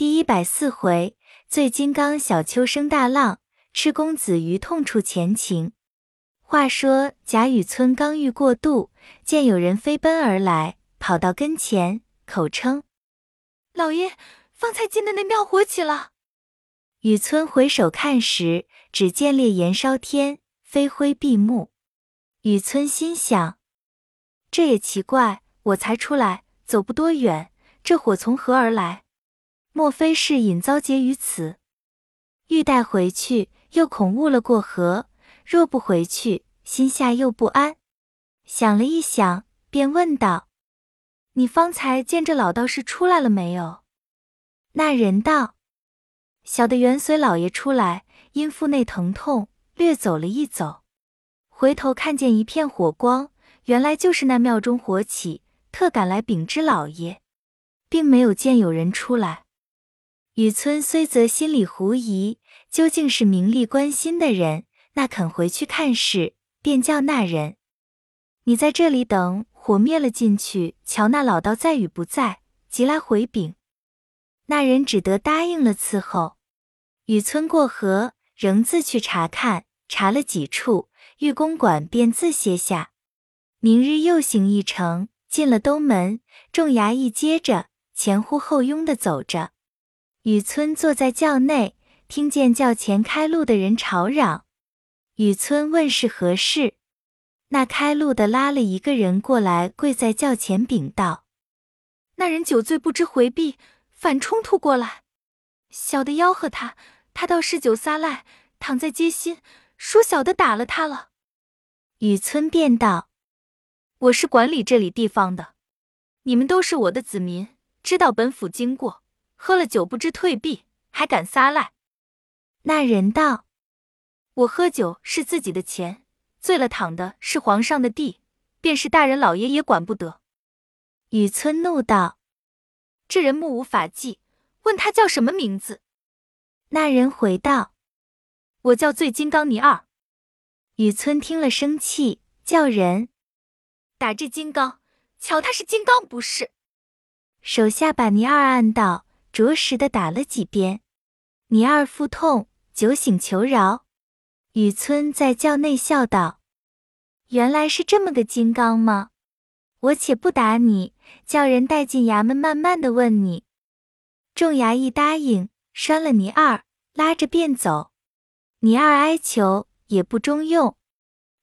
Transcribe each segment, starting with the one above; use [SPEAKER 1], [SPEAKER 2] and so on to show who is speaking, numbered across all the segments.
[SPEAKER 1] 第一百四回，醉金刚小丘生大浪，赤公子于痛处前情。话说贾雨村刚欲过渡，见有人飞奔而来，跑到跟前，口称：“
[SPEAKER 2] 老爷，方才进的那庙火起了。”
[SPEAKER 1] 雨村回首看时，只见烈焰烧天，飞灰闭目。雨村心想：这也奇怪，我才出来，走不多远，这火从何而来？莫非是引遭劫于此？欲带回去，又恐误了过河。若不回去，心下又不安。想了一想，便问道：“你方才见这老道士出来了没有？”那人道：“小的原随老爷出来，因腹内疼痛，略走了一走，回头看见一片火光，原来就是那庙中火起，特赶来禀知老爷，并没有见有人出来。”雨村虽则心里狐疑，究竟是名利关心的人，那肯回去看事，便叫那人：“你在这里等火灭了进去，瞧那老道在与不在，即来回禀。”那人只得答应了伺候。雨村过河，仍自去查看，查了几处，玉公馆便自歇下。明日又行一程，进了东门，众衙役接着前呼后拥的走着。雨村坐在轿内，听见轿前开路的人吵嚷。雨村问是何事，那开路的拉了一个人过来，跪在轿前禀道：“
[SPEAKER 2] 那人酒醉不知回避，反冲突过来，小的吆喝他，他倒嗜酒撒赖，躺在街心，说小的打了他了。”
[SPEAKER 1] 雨村便道：“
[SPEAKER 2] 我是管理这里地方的，你们都是我的子民，知道本府经过。”喝了酒不知退避，还敢撒赖？
[SPEAKER 1] 那人道：“
[SPEAKER 2] 我喝酒是自己的钱，醉了躺的是皇上的地，便是大人老爷也管不得。”
[SPEAKER 1] 雨村怒道：“
[SPEAKER 2] 这人目无法纪，问他叫什么名字？”
[SPEAKER 1] 那人回道：“
[SPEAKER 2] 我叫醉金刚倪二。”
[SPEAKER 1] 雨村听了生气，叫人
[SPEAKER 2] 打这金刚，瞧他是金刚不是？
[SPEAKER 1] 手下把倪二按倒。着实的打了几鞭，倪二腹痛，酒醒求饶。雨村在轿内笑道：“原来是这么个金刚吗？我且不打你，叫人带进衙门，慢慢的问你。”众衙役答应，拴了倪二，拉着便走。倪二哀求，也不中用。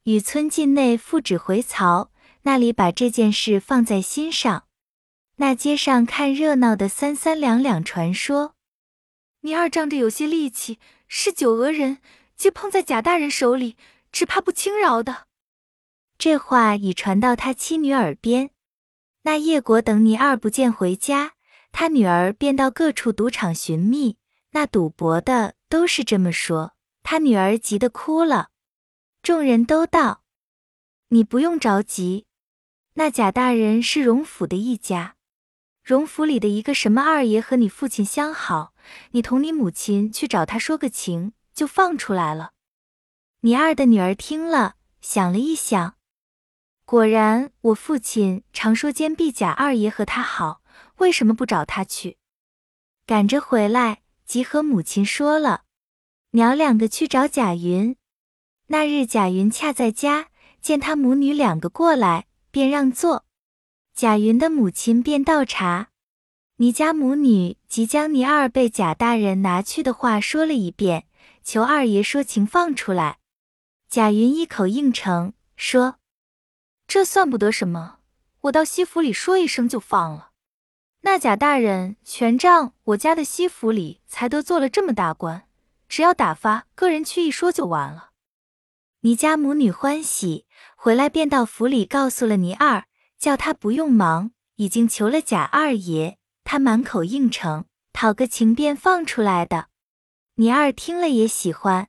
[SPEAKER 1] 雨村进内复旨回曹，那里把这件事放在心上。那街上看热闹的三三两两传说，
[SPEAKER 2] 你二仗着有些力气，是九俄人，既碰在贾大人手里，只怕不轻饶的。
[SPEAKER 1] 这话已传到他妻女耳边。那叶国等你二不见回家，他女儿便到各处赌场寻觅，那赌博的都是这么说。他女儿急得哭了。众人都道：“你不用着急，那贾大人是荣府的一家。”荣府里的一个什么二爷和你父亲相好，你同你母亲去找他说个情，就放出来了。你二的女儿听了，想了一想，果然我父亲常说坚壁贾二爷和他好，为什么不找他去？赶着回来，即和母亲说了，娘两个去找贾云。那日贾云恰在家，见他母女两个过来，便让座。贾云的母亲便倒茶，倪家母女即将倪二被贾大人拿去的话说了一遍，求二爷说情放出来。贾云一口应承，说：“
[SPEAKER 2] 这算不得什么，我到西府里说一声就放了。那贾大人全仗我家的西府里才得做了这么大官，只要打发个人去一说就完了。”
[SPEAKER 1] 倪家母女欢喜，回来便到府里告诉了倪二。叫他不用忙，已经求了贾二爷，他满口应承，讨个情便放出来的。你二听了也喜欢，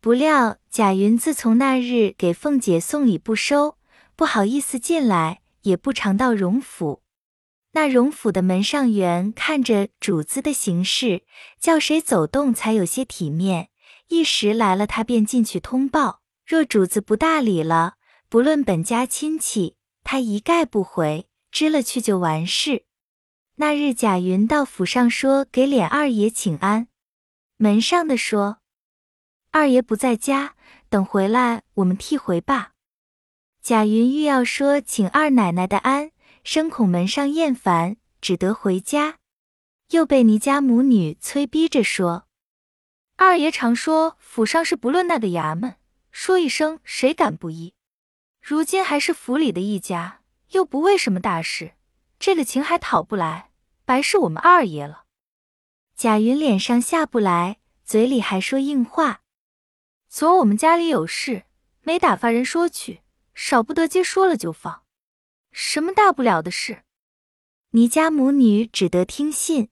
[SPEAKER 1] 不料贾云自从那日给凤姐送礼不收，不好意思进来，也不常到荣府。那荣府的门上员看着主子的行事，叫谁走动才有些体面，一时来了，他便进去通报。若主子不大礼了，不论本家亲戚。他一概不回，支了去就完事。那日贾云到府上说给琏二爷请安，门上的说二爷不在家，等回来我们替回罢。贾云欲要说请二奶奶的安，生恐门上厌烦，只得回家，又被倪家母女催逼着说。
[SPEAKER 2] 二爷常说府上是不论那个衙门，说一声谁敢不依？如今还是府里的一家，又不为什么大事，这个情还讨不来，白是我们二爷了。
[SPEAKER 1] 贾云脸上下不来，嘴里还说硬话。
[SPEAKER 2] 昨我们家里有事，没打发人说去。少不得接说了就放，什么大不了的事？
[SPEAKER 1] 倪家母女只得听信。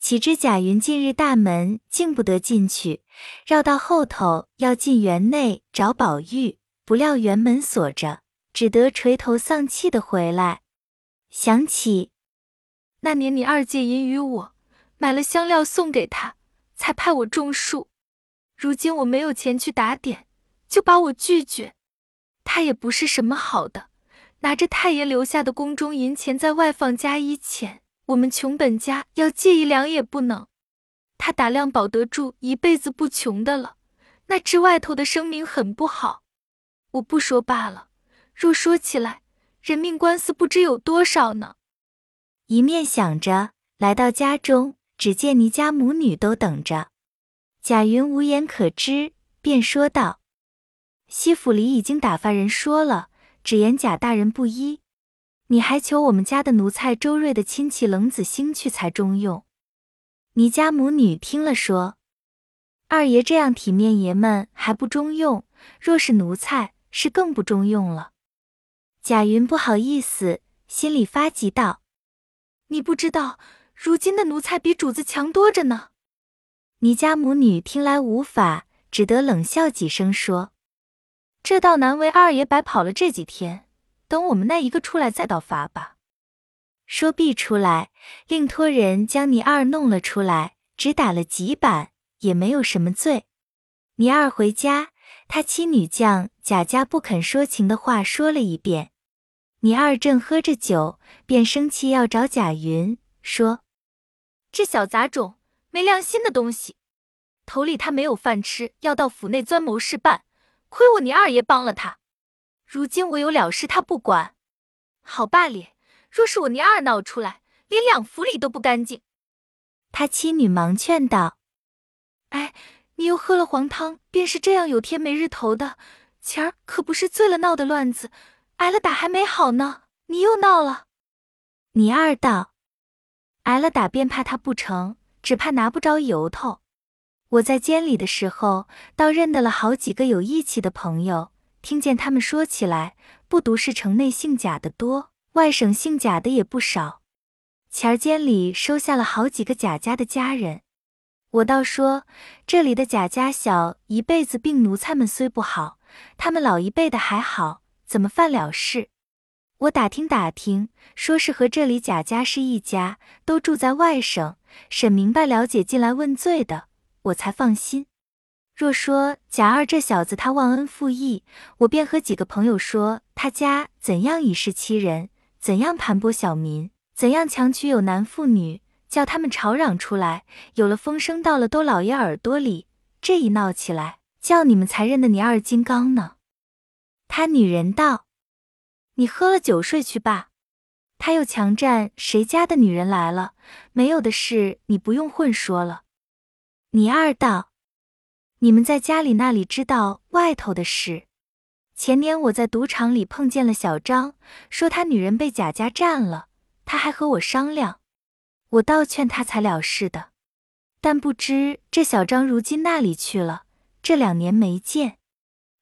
[SPEAKER 1] 岂知贾云近日大门竟不得进去，绕到后头要进园内找宝玉，不料园门锁着，只得垂头丧气的回来。想起
[SPEAKER 2] 那年你二借银与我，买了香料送给他，才派我种树。如今我没有钱去打点，就把我拒绝。他也不是什么好的，拿着太爷留下的宫中银钱在外放加一钱，我们穷本家要借一两也不能。他打量保得住一辈子不穷的了，那治外头的声名很不好。我不说罢了，若说起来，人命官司不知有多少呢。
[SPEAKER 1] 一面想着，来到家中，只见倪家母女都等着。贾云无言可知，便说道。西府里已经打发人说了，只言贾大人不依，你还求我们家的奴才周瑞的亲戚冷子兴去才中用。倪家母女听了说，二爷这样体面爷们还不中用，若是奴才，是更不中用了。贾云不好意思，心里发急道：“
[SPEAKER 2] 你不知道，如今的奴才比主子强多着呢。”
[SPEAKER 1] 你家母女听来无法，只得冷笑几声说。
[SPEAKER 2] 这倒难为二爷白跑了这几天，等我们那一个出来再道罚吧。
[SPEAKER 1] 说必出来，另托人将你二弄了出来，只打了几板，也没有什么罪。你二回家，他妻女将贾家不肯说情的话说了一遍。你二正喝着酒，便生气要找贾云，说：“
[SPEAKER 2] 这小杂种，没良心的东西！头里他没有饭吃，要到府内钻谋事办。”亏我你二爷帮了他，如今我有了事他不管，好罢咧。若是我你二闹出来，连两府里都不干净。
[SPEAKER 1] 他妻女忙劝道：“
[SPEAKER 2] 哎，你又喝了黄汤，便是这样有天没日头的。前儿可不是醉了闹的乱子，挨了打还没好呢，你又闹了。”
[SPEAKER 1] 你二道：“挨了打便怕他不成，只怕拿不着由头。”我在监里的时候，倒认得了好几个有义气的朋友。听见他们说起来，不独是城内姓贾的多，外省姓贾的也不少。前儿监里收下了好几个贾家的家人。我倒说，这里的贾家小一辈子病奴才们虽不好，他们老一辈的还好，怎么犯了事？我打听打听，说是和这里贾家是一家，都住在外省。审明白了解进来问罪的。我才放心。若说贾二这小子他忘恩负义，我便和几个朋友说他家怎样以势欺人，怎样盘剥小民，怎样强娶有男妇女，叫他们吵嚷出来，有了风声到了都老爷耳朵里，这一闹起来，叫你们才认得你二金刚呢。他女人道：“你喝了酒睡去吧。”他又强占谁家的女人来了，没有的事你不用混说了。你二道，你们在家里那里知道外头的事？前年我在赌场里碰见了小张，说他女人被贾家占了，他还和我商量，我倒劝他才了事的。但不知这小张如今那里去了？这两年没见，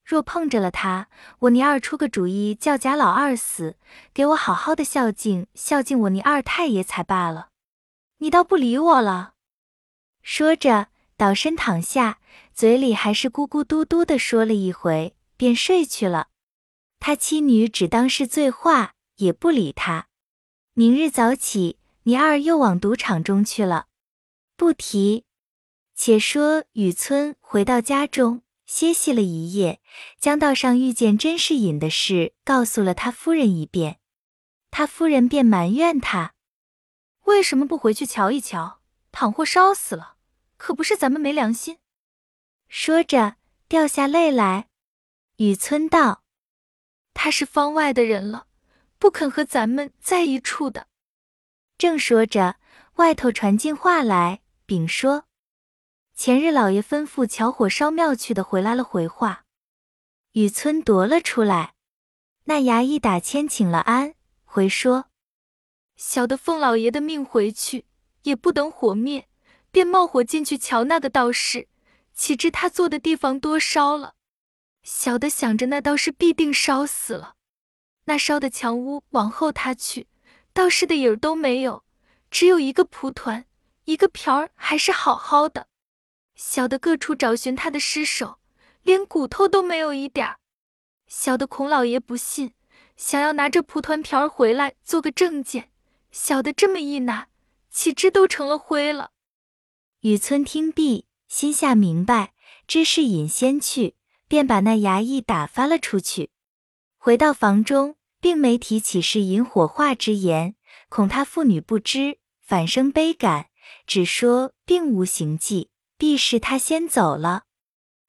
[SPEAKER 1] 若碰着了他，我你二出个主意，叫贾老二死，给我好好的孝敬孝敬我你二太爷才罢了。你倒不理我了。说着。倒身躺下，嘴里还是咕咕嘟嘟的说了一回，便睡去了。他妻女只当是醉话，也不理他。明日早起，倪二又往赌场中去了。不提。且说雨村回到家中，歇息了一夜，将道上遇见甄士隐的事告诉了他夫人一遍。他夫人便埋怨他：“
[SPEAKER 2] 为什么不回去瞧一瞧？倘或烧死了，可不是咱们没良心。
[SPEAKER 1] 说着掉下泪来。雨村道：“
[SPEAKER 2] 他是方外的人了，不肯和咱们在一处的。”
[SPEAKER 1] 正说着，外头传进话来，禀说：“前日老爷吩咐瞧火烧庙去的，回来了。”回话，雨村夺了出来。那衙役打签请了安，回说：“
[SPEAKER 2] 小的奉老爷的命回去，也不等火灭，便冒火进去瞧那个道士，岂知他坐的地方多烧了。小的想着那道士必定烧死了，那烧的墙屋往后他去。”道士的影儿都没有，只有一个蒲团，一个瓢儿还是好好的。小的各处找寻他的尸首，连骨头都没有一点儿。小的孔老爷不信，想要拿着蒲团瓢儿回来做个证件。小的这么一拿，岂知都成了灰了。
[SPEAKER 1] 雨村听毕，心下明白，知是引仙去，便把那衙役打发了出去。回到房中。并没提起是引火化之言，恐他妇女不知，反生悲感，只说并无行迹，必是他先走了。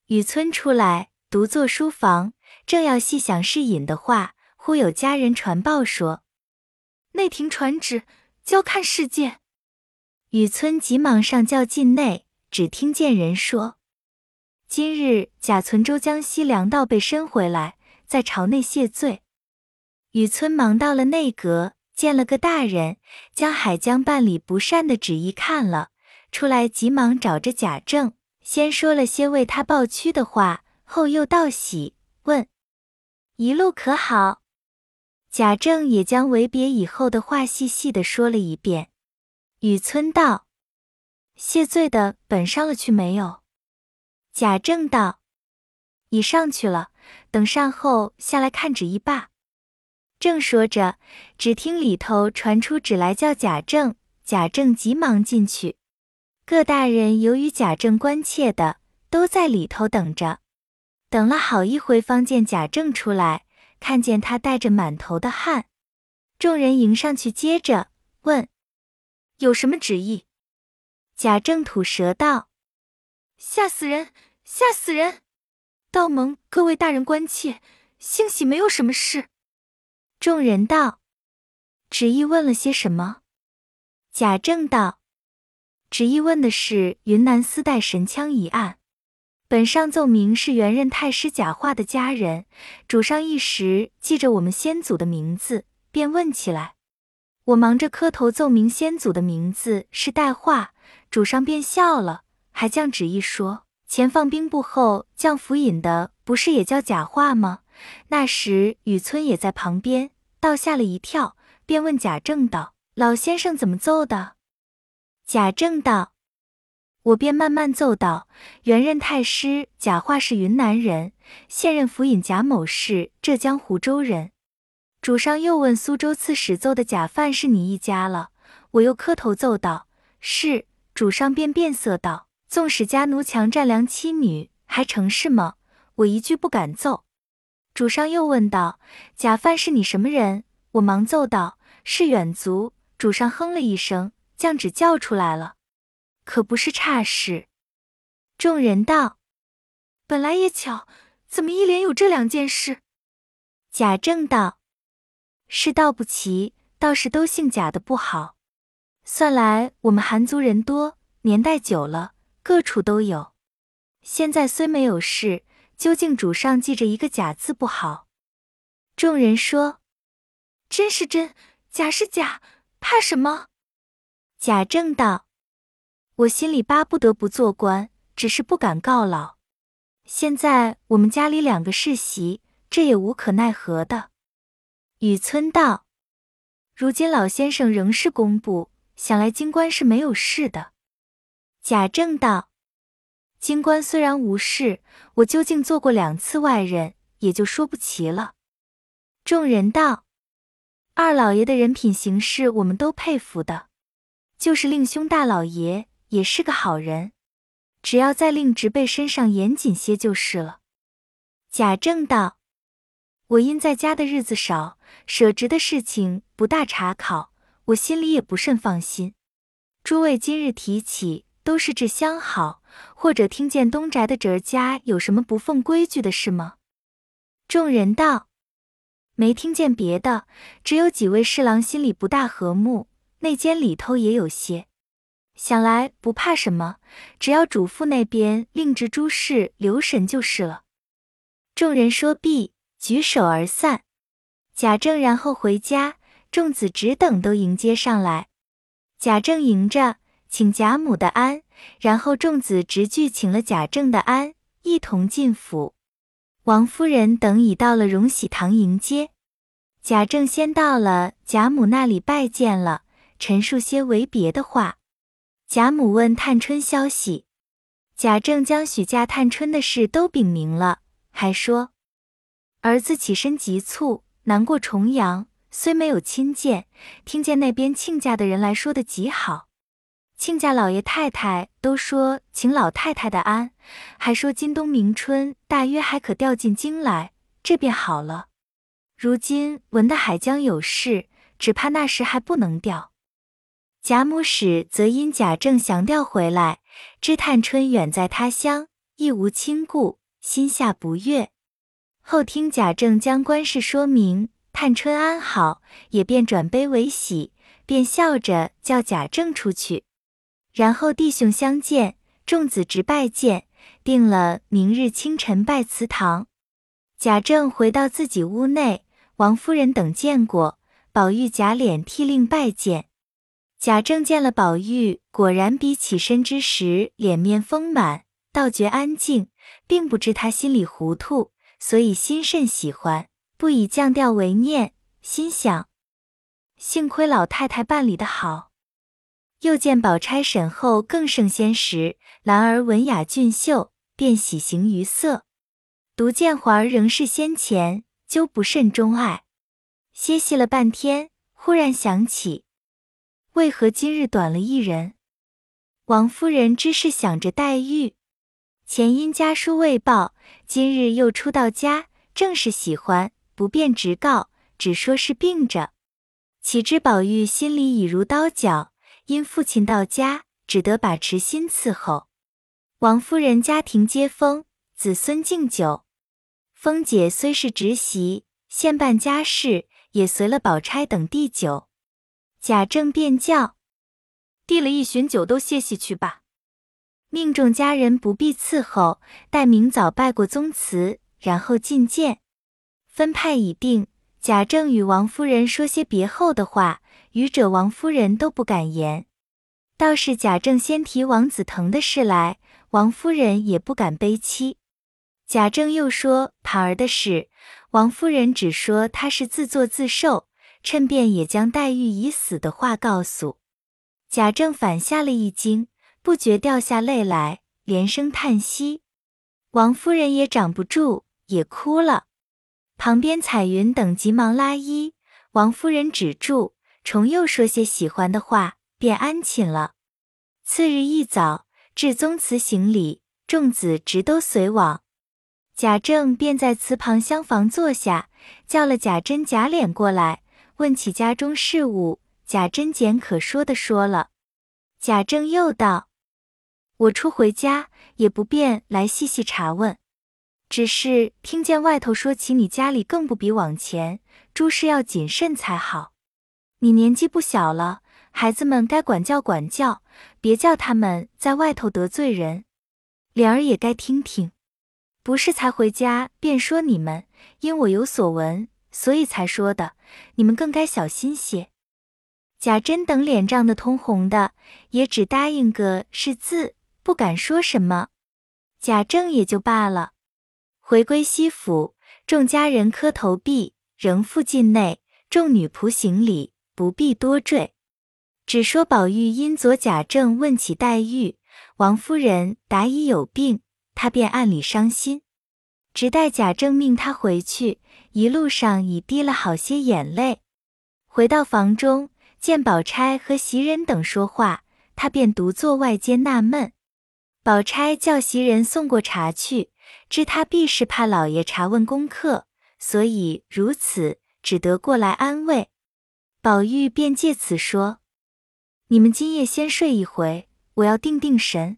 [SPEAKER 1] 雨村出来，独坐书房，正要细想是引的话，忽有家人传报说，
[SPEAKER 2] 内廷传旨，交看事件。
[SPEAKER 1] 雨村急忙上轿进内，只听见人说，今日贾存周江西粮道被申回来，在朝内谢罪。雨村忙到了内阁，见了个大人，将海江办理不善的旨意看了出来，急忙找着贾政，先说了些为他抱屈的话，后又道喜，问一路可好。贾政也将为别以后的话细细的说了一遍。雨村道：“谢罪的本上了去没有？”贾政道：“已上去了，等善后下来看旨意罢。”正说着，只听里头传出旨来，叫贾政。贾政急忙进去。各大人由于贾政关切的，都在里头等着。等了好一回，方见贾政出来，看见他带着满头的汗。众人迎上去，接着问：“有什么旨意？”贾政吐舌道：“
[SPEAKER 2] 吓死人，吓死人！道蒙各位大人关切，幸喜没有什么事。”
[SPEAKER 1] 众人道：“旨意问了些什么？”贾政道：“旨意问的是云南丝带神枪一案。本上奏明是原任太师贾化的家人，主上一时记着我们先祖的名字，便问起来。我忙着磕头奏明先祖的名字是代化，主上便笑了，还降旨意说：前放兵部后降府尹的，不是也叫贾化吗？”那时雨村也在旁边，倒吓了一跳，便问贾政道：“老先生怎么奏的？”贾政道：“我便慢慢奏道：原任太师贾化是云南人，现任府尹贾某是浙江湖州人。主上又问苏州刺史奏的贾范是你一家了，我又磕头奏道：是。主上便变色道：纵使家奴强占良妻女，还成是吗？我一句不敢奏。”主上又问道：“贾范是你什么人？”我忙奏道：“是远族。”主上哼了一声，将旨叫出来了，可不是差事。众人道：“
[SPEAKER 2] 本来也巧，怎么一连有这两件事？”
[SPEAKER 1] 贾政道：“是道不齐，倒是都姓贾的不好。算来我们韩族人多，年代久了，各处都有。现在虽没有事。”究竟主上记着一个假字不好。众人说：“
[SPEAKER 2] 真是真，假是假，怕什么？”
[SPEAKER 1] 贾政道：“我心里巴不得不做官，只是不敢告老。现在我们家里两个世袭，这也无可奈何的。”雨村道：“如今老先生仍是工部，想来京官是没有事的。”贾政道。京官虽然无事，我究竟做过两次外任，也就说不齐了。众人道：“二老爷的人品行事，我们都佩服的。就是令兄大老爷也是个好人，只要在令侄辈身上严谨些就是了。”贾政道：“我因在家的日子少，舍职的事情不大查考，
[SPEAKER 2] 我心里也不甚放心。诸位今日提起，都是这相好，或者听见东宅的侄儿家有什么不奉规矩的事吗？众人道：没听见别的，只有几位侍郎心里不大和睦，内间里头也有些。想来不怕什么，只要主父那边另执诸事留神就是了。众人说毕，举手而散。贾政然后回家，众子侄等都迎接上来。贾政迎着，请贾母的安，然后众子侄俱请了贾政的安，一同进府。王夫人等已到了荣禧堂迎接。贾政先到了贾母那里拜见了，陈述些为别的话。贾母问探春消息，贾政将许嫁探春的事都禀明了，还说儿子起身急促，难过重阳，虽没有亲见，听见那边亲家的人来说的极好，亲家老爷太太都说请老太太的安，还说今冬明春大约还可调进京来，这便好了。如今闻的海江有事，只怕那时还不能调。贾母使则因贾政降调回来，知探春远在他乡，亦无亲故，心下不悦。后听贾政将官事说明，探春安好，也便转悲为喜，便笑着叫贾政出去。然后弟兄相见，众子侄拜见，定了明日清晨拜祠堂。贾政回到自己屋内，王夫人等见过，宝玉贾琏替令拜见。贾政见了宝玉，果然比起身之时脸面丰满，倒觉安静，并不知他心里糊涂，所以心甚喜欢，不以降调为念。心想：幸亏老太太办理的好。又见宝钗沈后更胜先时，兰儿文雅俊秀，便喜形于色；独见环儿仍是先前，就不甚钟爱。歇息了半天，忽然想起。为何今日短了一人？王夫人知是想着黛玉，前因家书未报，今日又出到家，正是喜欢，不便直告，只说是病着。岂知宝玉心里已如刀绞，因父亲到家，只得把持心伺候。王夫人家庭接风，子孙敬酒。凤姐虽是侄媳，现办家事，也随了宝钗等递酒。贾政便叫，递了一巡酒，都歇息去吧。命众家人不必伺候，待明早拜过宗祠，然后觐见。分派已定，贾政与王夫人说些别后的话，愚者王夫人都不敢言。倒是贾政先提王子腾的事来，王夫人也不敢悲戚。贾政又说蟠儿的事，王夫人只说他是自作自受。趁便也将黛玉已死的话告诉贾政，反吓了一惊，不觉掉下泪来，连声叹息。王夫人也掌不住，也哭了。旁边彩云等急忙拉衣，王夫人止住，重又说些喜欢的话，便安寝了。次日一早，至宗祠行礼，众子侄都随往。贾政便在祠旁厢房坐下，叫了贾珍、贾琏过来。问起家中事务，贾珍简可说的说了。贾政又道：“我初回家，也不便来细细查问，只是听见外头说起你家里更不比往前，诸事要谨慎才好。你年纪不小了，孩子们该管教管教，别叫他们在外头得罪人。莲儿也该听听，不是才回家便说你们，因我有所闻。”所以才说的，你们更该小心些。贾珍等脸涨得通红的，也只答应个是字，不敢说什么。贾政也就罢了。回归西府，众家人磕头毕，仍复进内，众女仆行礼，不必多赘。只说宝玉因昨贾政问起黛玉，王夫人答已有病，他便暗里伤心。直待贾政命他回去，一路上已滴了好些眼泪。回到房中，见宝钗和袭人等说话，他便独坐外间纳闷。宝钗叫袭人送过茶去，知他必是怕老爷查问功课，所以如此，只得过来安慰。
[SPEAKER 1] 宝玉便借此说：“你们今夜先睡一回，我要定定神。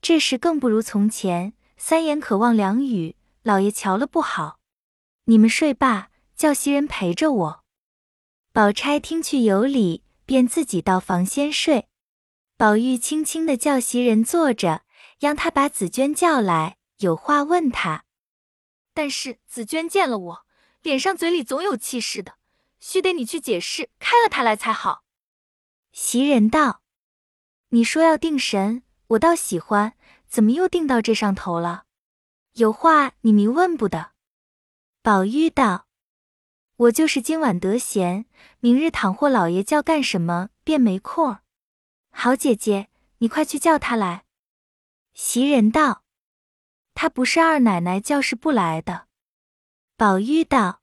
[SPEAKER 1] 这时更不如从前，三言可望两语，老爷瞧了不好。你们睡罢，叫袭人陪着我。”宝钗听去有理，便自己到房先睡。宝玉轻轻的叫袭人坐着，让他把紫娟叫来，有话问他。
[SPEAKER 2] 但是紫娟见了我，脸上嘴里总有气势的，须得你去解释，开了他来才好。
[SPEAKER 1] 袭人道：“你说要定神，我倒喜欢，怎么又定到这上头了？有话你明问不得。”宝玉道：“我就是今晚得闲，明日倘或老爷叫干什么，便没空儿。好姐姐，你快去叫他来。”袭人道。他不是二奶奶叫是不来的。宝玉道：“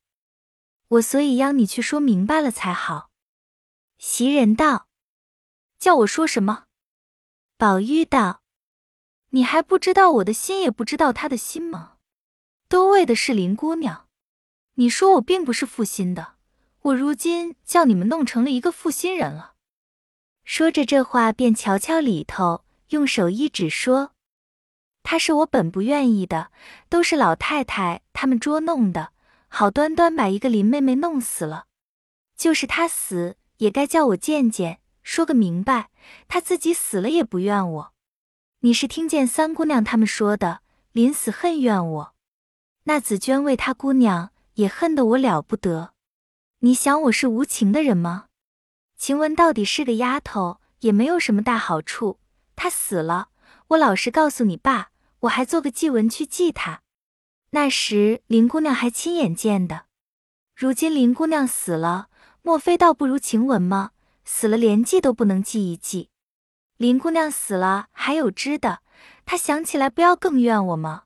[SPEAKER 1] 我所以邀你去说明白了才好。”袭人道：“
[SPEAKER 2] 叫我说什么？”
[SPEAKER 1] 宝玉道：“
[SPEAKER 2] 你还不知道我的心，也不知道他的心吗？都为的是林姑娘。你说我并不是负心的，我如今叫你们弄成了一个负心人了。”
[SPEAKER 1] 说着这话，便瞧瞧里头，用手一指说。他是我本不愿意的，都是老太太他们捉弄的，好端端把一个林妹妹弄死了。就是她死，也该叫我见见，说个明白。她自己死了也不怨我。你是听见三姑娘他们说的，临死恨怨我。那紫娟为她姑娘也恨得我了不得。你想我是无情的人吗？晴雯到底是个丫头，也没有什么大好处。她死了，我老实告诉你爸。我还做个祭文去祭她，那时林姑娘还亲眼见的。如今林姑娘死了，莫非倒不如晴雯吗？死了连祭都不能祭一祭。林姑娘死了还有知的，她想起来不要更怨我吗？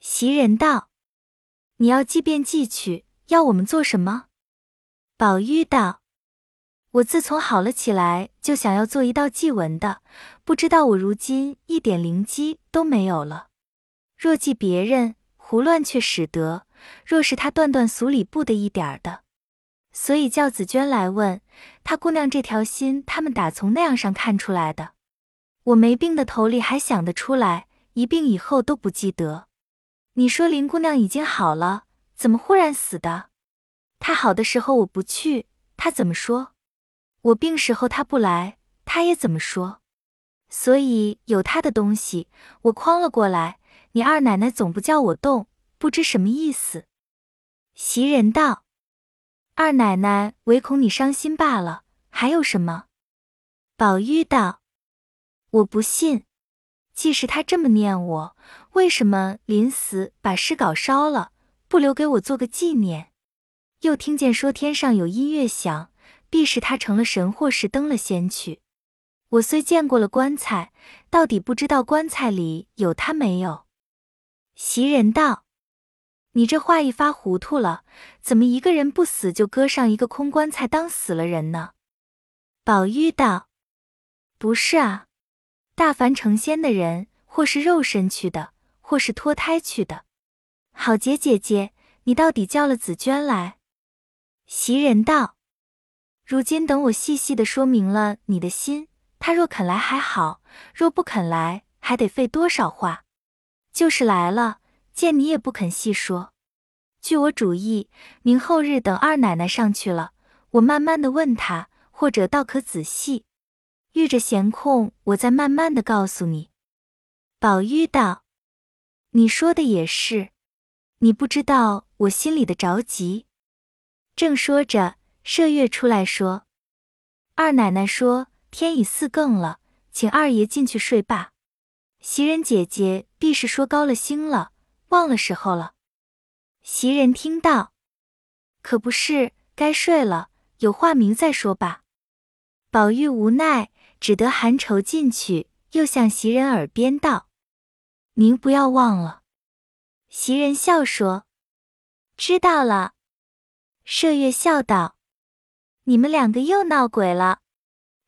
[SPEAKER 1] 袭人道：“你要祭便祭去，要我们做什么？”宝玉道：“我自从好了起来，就想要做一道祭文的。”不知道我如今一点灵机都没有了。若记别人胡乱却使得，若是他断断俗礼不得一点儿的，所以叫紫娟来问他姑娘这条心，他们打从那样上看出来的。我没病的头里还想得出来，一病以后都不记得。你说林姑娘已经好了，怎么忽然死的？她好的时候我不去，她怎么说？我病时候她不来，她也怎么说？所以有她的东西，我诓了过来。你二奶奶总不叫我动，不知什么意思。袭人道：“二奶奶唯恐你伤心罢了，还有什么？”宝玉道：“我不信。既是他这么念我，为什么临死把诗稿烧了，不留给我做个纪念？又听见说天上有音乐响，必是他成了神或是登了仙去。”我虽见过了棺材，到底不知道棺材里有他没有。袭人道：“你这话一发糊涂了，怎么一个人不死就搁上一个空棺材当死了人呢？”宝玉道：“不是啊，大凡成仙的人，或是肉身去的，或是脱胎去的。好杰姐姐，你到底叫了紫娟来？”袭人道：“如今等我细细的说明了你的心。”他若肯来还好，若不肯来，还得费多少话。就是来了，见你也不肯细说。据我主意，明后日等二奶奶上去了，我慢慢的问他，或者倒可仔细。遇着闲空，我再慢慢的告诉你。宝玉道：“你说的也是，你不知道我心里的着急。”正说着，麝月出来说：“二奶奶说。”天已四更了，请二爷进去睡罢。袭人姐姐必是说高了兴了，忘了时候了。袭人听到，可不是，该睡了，有话明再说吧。宝玉无奈，只得含愁进去，又向袭人耳边道：“您不要忘了。”袭人笑说：“知道了。”麝月笑道：“你们两个又闹鬼了。”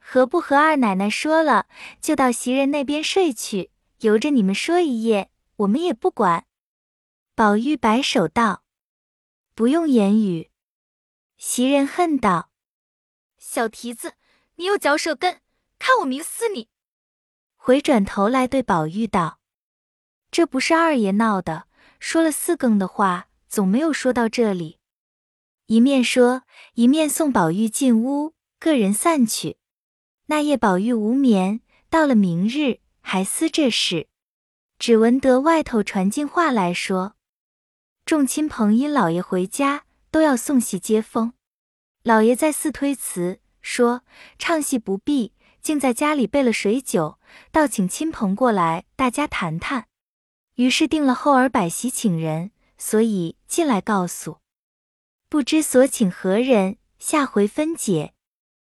[SPEAKER 1] 何不和二奶奶说了，就到袭人那边睡去，由着你们说一夜，我们也不管。宝玉摆手道：“不用言语。”袭人恨道：“
[SPEAKER 2] 小蹄子，你又嚼舌根，看我明撕你！
[SPEAKER 1] 回转头来对宝玉道：“这不是二爷闹的，说了四更的话，总没有说到这里。”一面说，一面送宝玉进屋，个人散去。那夜宝玉无眠，到了明日还思这事，只闻得外头传进话来说，众亲朋因老爷回家，都要送戏接风。老爷在寺推辞，说唱戏不必，竟在家里备了水酒，倒请亲朋过来，大家谈谈。于是定了后儿摆席请人，所以进来告诉。不知所请何人，下回分解。